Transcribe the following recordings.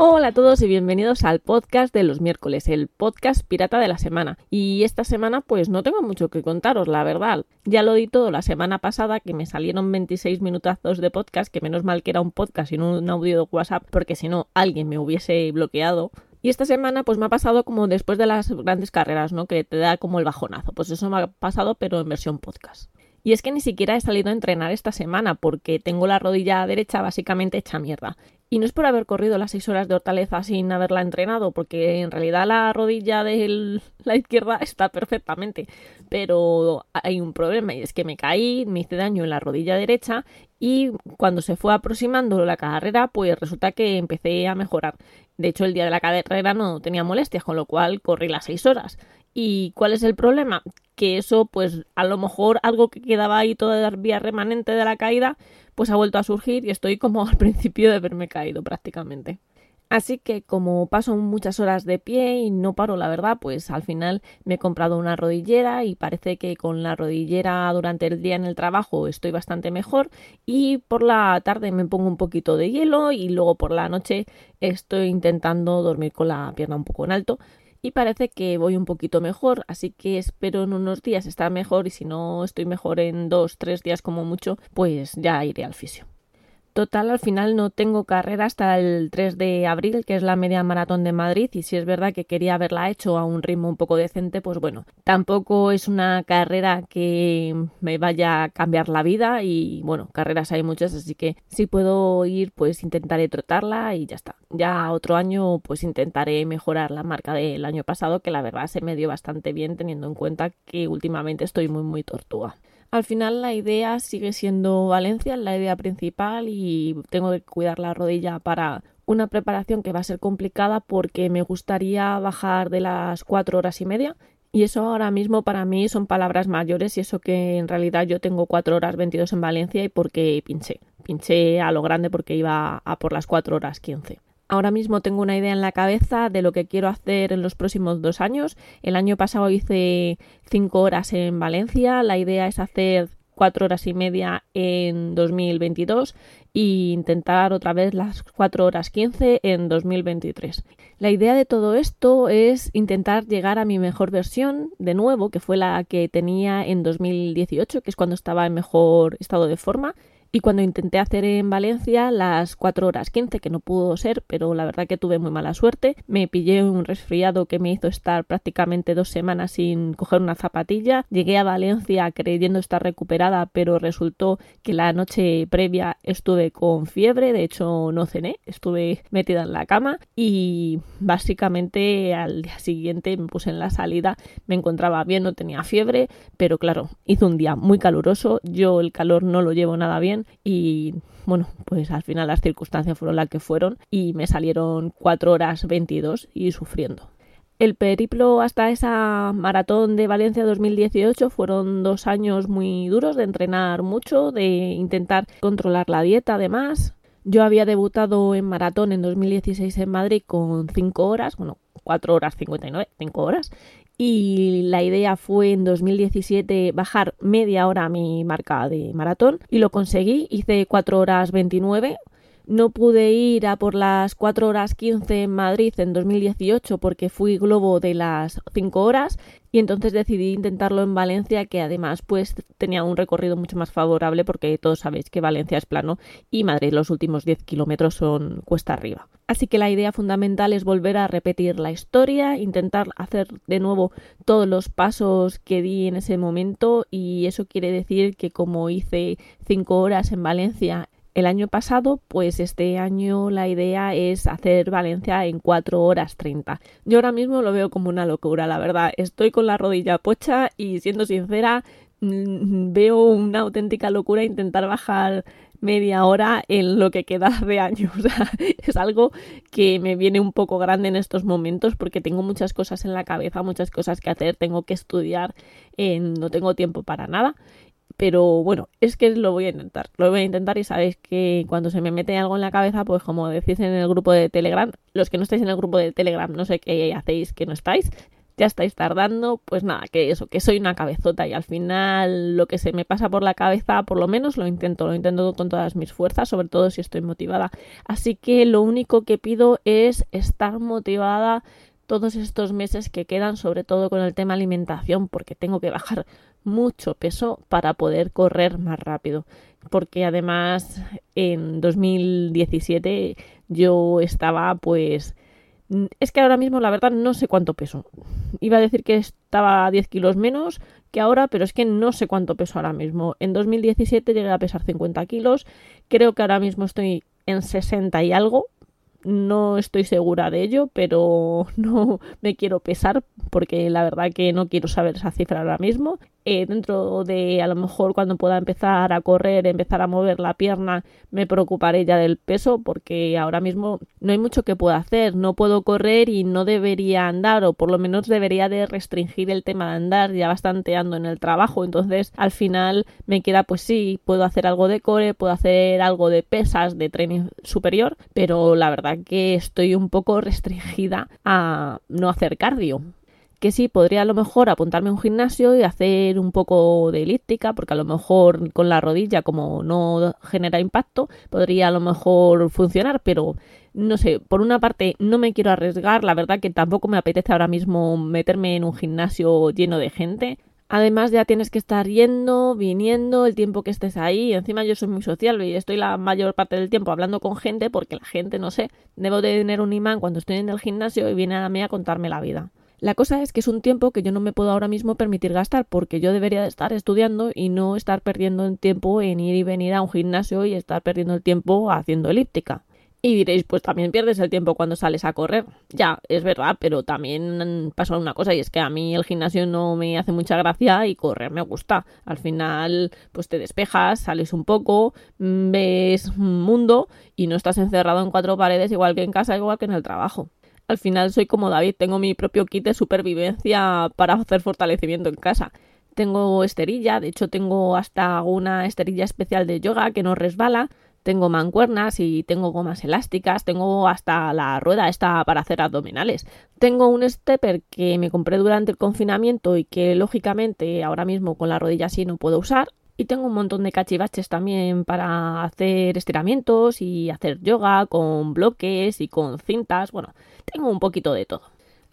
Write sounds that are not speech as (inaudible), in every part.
Hola a todos y bienvenidos al podcast de los miércoles, el podcast pirata de la semana. Y esta semana pues no tengo mucho que contaros, la verdad. Ya lo di todo la semana pasada que me salieron 26 minutazos de podcast, que menos mal que era un podcast y no un audio de WhatsApp, porque si no alguien me hubiese bloqueado. Y esta semana pues me ha pasado como después de las grandes carreras, ¿no? Que te da como el bajonazo. Pues eso me ha pasado pero en versión podcast. Y es que ni siquiera he salido a entrenar esta semana porque tengo la rodilla derecha básicamente hecha mierda. Y no es por haber corrido las seis horas de hortaleza sin haberla entrenado, porque en realidad la rodilla de la izquierda está perfectamente. Pero hay un problema y es que me caí, me hice daño en la rodilla derecha y cuando se fue aproximando la carrera, pues resulta que empecé a mejorar. De hecho, el día de la carrera no tenía molestias, con lo cual corrí las seis horas. ¿Y cuál es el problema? Que eso, pues a lo mejor algo que quedaba ahí todavía remanente de la caída, pues ha vuelto a surgir y estoy como (laughs) al principio de haberme caído prácticamente. Así que como paso muchas horas de pie y no paro, la verdad, pues al final me he comprado una rodillera y parece que con la rodillera durante el día en el trabajo estoy bastante mejor y por la tarde me pongo un poquito de hielo y luego por la noche estoy intentando dormir con la pierna un poco en alto y parece que voy un poquito mejor, así que espero en unos días estar mejor y si no estoy mejor en dos, tres días como mucho, pues ya iré al fisio. Total, al final no tengo carrera hasta el 3 de abril, que es la media maratón de Madrid, y si es verdad que quería haberla hecho a un ritmo un poco decente, pues bueno, tampoco es una carrera que me vaya a cambiar la vida y bueno, carreras hay muchas, así que si puedo ir, pues intentaré trotarla y ya está. Ya otro año, pues intentaré mejorar la marca del año pasado, que la verdad se me dio bastante bien teniendo en cuenta que últimamente estoy muy muy tortuga. Al final la idea sigue siendo Valencia, la idea principal y tengo que cuidar la rodilla para una preparación que va a ser complicada porque me gustaría bajar de las cuatro horas y media y eso ahora mismo para mí son palabras mayores y eso que en realidad yo tengo cuatro horas 22 en Valencia y porque pinché. Pinché a lo grande porque iba a por las cuatro horas 15. Ahora mismo tengo una idea en la cabeza de lo que quiero hacer en los próximos dos años. El año pasado hice cinco horas en Valencia. La idea es hacer cuatro horas y media en 2022 e intentar otra vez las cuatro horas 15 en 2023. La idea de todo esto es intentar llegar a mi mejor versión de nuevo, que fue la que tenía en 2018, que es cuando estaba en mejor estado de forma y cuando intenté hacer en Valencia las 4 horas 15, que no pudo ser, pero la verdad que tuve muy mala suerte, me pillé un resfriado que me hizo estar prácticamente dos semanas sin coger una zapatilla. Llegué a Valencia creyendo estar recuperada, pero resultó que la noche previa estuve con fiebre, de hecho no cené, estuve metida en la cama y básicamente al día siguiente me puse en la salida, me encontraba bien, no tenía fiebre, pero claro, hizo un día muy caluroso, yo el calor no lo llevo nada bien y bueno, pues al final las circunstancias fueron las que fueron y me salieron 4 horas 22 y sufriendo. El periplo hasta esa maratón de Valencia 2018 fueron dos años muy duros de entrenar mucho, de intentar controlar la dieta además. Yo había debutado en maratón en 2016 en Madrid con 5 horas, bueno, 4 horas 59, 5 horas, y la idea fue en 2017 bajar media hora mi marca de maratón y lo conseguí, hice 4 horas 29. No pude ir a por las 4 horas 15 en Madrid en 2018 porque fui globo de las 5 horas y entonces decidí intentarlo en Valencia que además pues tenía un recorrido mucho más favorable porque todos sabéis que Valencia es plano y Madrid los últimos 10 kilómetros son cuesta arriba. Así que la idea fundamental es volver a repetir la historia, intentar hacer de nuevo todos los pasos que di en ese momento y eso quiere decir que como hice 5 horas en Valencia el año pasado, pues este año la idea es hacer Valencia en 4 horas 30. Yo ahora mismo lo veo como una locura, la verdad. Estoy con la rodilla pocha y siendo sincera, mm, veo una auténtica locura intentar bajar media hora en lo que queda de año. (laughs) O sea, es algo que me viene un poco grande en estos momentos porque tengo muchas cosas en la cabeza, muchas cosas que hacer, tengo que estudiar, no tengo tiempo para nada Pero bueno, es que lo voy a intentar. Lo voy a intentar y sabéis que cuando se me mete algo en la cabeza, pues como decís en el grupo de Telegram, los que no estáis en el grupo de Telegram, no sé qué hacéis que no estáis, ya estáis tardando, pues nada, que eso, que soy una cabezota y al final lo que se me pasa por la cabeza, por lo menos lo intento, lo intento con todas mis fuerzas, sobre todo si estoy motivada. Así que lo único que pido es estar motivada todos estos meses que quedan, sobre todo con el tema alimentación, porque tengo que bajar mucho peso para poder correr más rápido. Porque además en 2017 yo estaba pues es que ahora mismo, la verdad, no sé cuánto peso. Iba a decir que estaba 10 kilos menos que ahora, pero es que no sé cuánto peso ahora mismo. En 2017 llegué a pesar 50 kilos. Creo que ahora mismo estoy en 60 y algo. No estoy segura de ello, pero (laughs) no me quiero pesar porque la verdad que no quiero saber esa cifra ahora mismo. Eh, dentro de a lo mejor cuando pueda empezar a correr, empezar a mover la pierna, me preocuparé ya del peso porque ahora mismo no hay mucho que pueda hacer, no puedo correr y no debería andar o por lo menos debería de restringir el tema de andar, ya bastante ando en el trabajo, entonces al final me queda pues sí, puedo hacer algo de core, puedo hacer algo de pesas, de tren superior, pero la verdad que estoy un poco restringida a no hacer cardio que sí, podría a lo mejor apuntarme a un gimnasio y hacer un poco de elíptica, porque a lo mejor con la rodilla, como no genera impacto, podría a lo mejor funcionar, pero no sé, por una parte no me quiero arriesgar, la verdad que tampoco me apetece ahora mismo meterme en un gimnasio lleno de gente. Además ya tienes que estar yendo, viniendo, el tiempo que estés ahí. Encima yo soy muy social y estoy la mayor parte del tiempo hablando con gente porque la gente, no sé, debo de tener un imán cuando estoy en el gimnasio y viene a mí a contarme la vida. La cosa es que es un tiempo que yo no me puedo ahora mismo permitir gastar porque yo debería de estar estudiando y no estar perdiendo el tiempo en ir y venir a un gimnasio y estar perdiendo el tiempo haciendo elíptica. Y diréis, pues también pierdes el tiempo cuando sales a correr. Ya, es verdad, pero también pasa una cosa y es que a mí el gimnasio no me hace mucha gracia y correr me gusta. Al final, pues te despejas, sales un poco, ves un mundo y no estás encerrado en cuatro paredes igual que en casa, igual que en el trabajo al final soy como David, tengo mi propio kit de supervivencia para hacer fortalecimiento en casa. Tengo esterilla, de hecho tengo hasta una esterilla especial de yoga que no resbala, tengo mancuernas y tengo gomas elásticas, tengo hasta la rueda esta para hacer abdominales. Tengo un stepper que me compré durante el confinamiento y que lógicamente ahora mismo con la rodilla así no puedo usar. Y tengo un montón de cachivaches también para hacer estiramientos y hacer yoga con bloques y con cintas. Bueno, tengo un poquito de todo.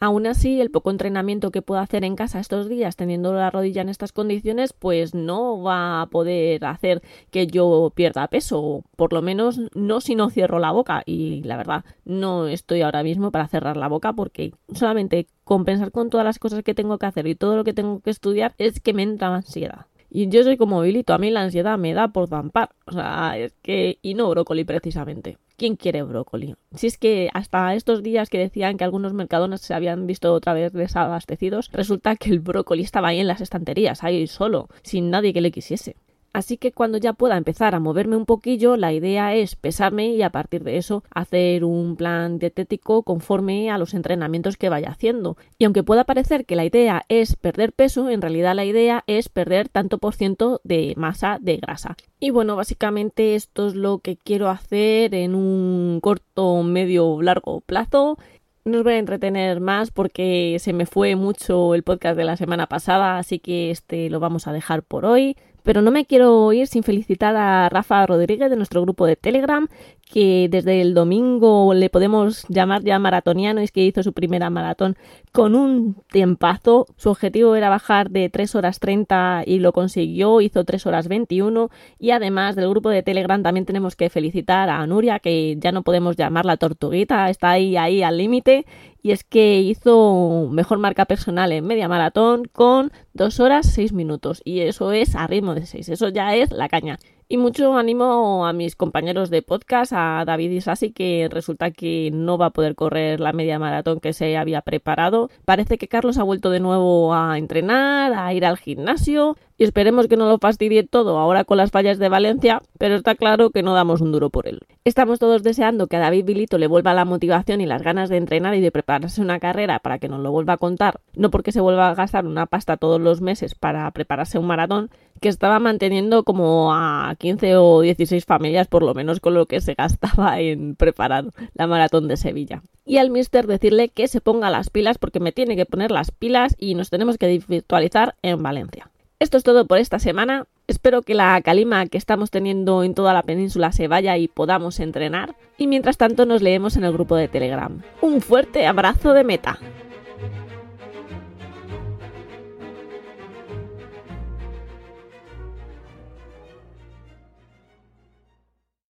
Aún así, el poco entrenamiento que puedo hacer en casa estos días teniendo la rodilla en estas condiciones, pues no va a poder hacer que yo pierda peso, por lo menos no si no cierro la boca. Y la verdad, no estoy ahora mismo para cerrar la boca porque solamente compensar con todas las cosas que tengo que hacer y todo lo que tengo que estudiar es que me entra ansiedad. Y yo soy como Bilito, a mí la ansiedad me da por zampar. O sea, es que... Y no brócoli precisamente. ¿Quién quiere brócoli? Si es que hasta estos días que decían que algunos mercadones se habían visto otra vez desabastecidos, resulta que el brócoli estaba ahí en las estanterías, ahí solo, sin nadie que le quisiese. Así que cuando ya pueda empezar a moverme un poquillo, la idea es pesarme y a partir de eso hacer un plan dietético conforme a los entrenamientos que vaya haciendo. Y aunque pueda parecer que la idea es perder peso, en realidad la idea es perder tanto por ciento de masa de grasa. Y bueno, básicamente esto es lo que quiero hacer en un corto, medio, largo plazo. No os voy a entretener más porque se me fue mucho el podcast de la semana pasada, así que este lo vamos a dejar por hoy. Pero no me quiero ir sin felicitar a Rafa Rodríguez de nuestro grupo de Telegram, que desde el domingo le podemos llamar ya maratoniano, es que hizo su primera maratón con un tiempazo. Su objetivo era bajar de 3 horas 30 y lo consiguió, hizo 3 horas 21. Y además del grupo de Telegram también tenemos que felicitar a Nuria, que ya no podemos llamarla tortuguita, está ahí, ahí al límite y es que hizo mejor marca personal en media maratón con 2 horas 6 minutos y eso es a ritmo de 6, eso ya es la caña. Y mucho ánimo a mis compañeros de podcast, a David y Sassi, que resulta que no va a poder correr la media maratón que se había preparado. Parece que Carlos ha vuelto de nuevo a entrenar, a ir al gimnasio, y esperemos que no lo fastidie todo ahora con las fallas de Valencia, pero está claro que no damos un duro por él. Estamos todos deseando que a David Vilito le vuelva la motivación y las ganas de entrenar y de prepararse una carrera para que nos lo vuelva a contar, no porque se vuelva a gastar una pasta todos los meses para prepararse un maratón, que estaba manteniendo como a 15 o 16 familias por lo menos con lo que se gastaba (laughs) en preparar la maratón de Sevilla. Y al mister decirle que se ponga las pilas porque me tiene que poner las pilas y nos tenemos que virtualizar en Valencia. Esto es todo por esta semana. Espero que la calima que estamos teniendo en toda la península se vaya y podamos entrenar. Y mientras tanto nos leemos en el grupo de Telegram. Un fuerte abrazo de meta.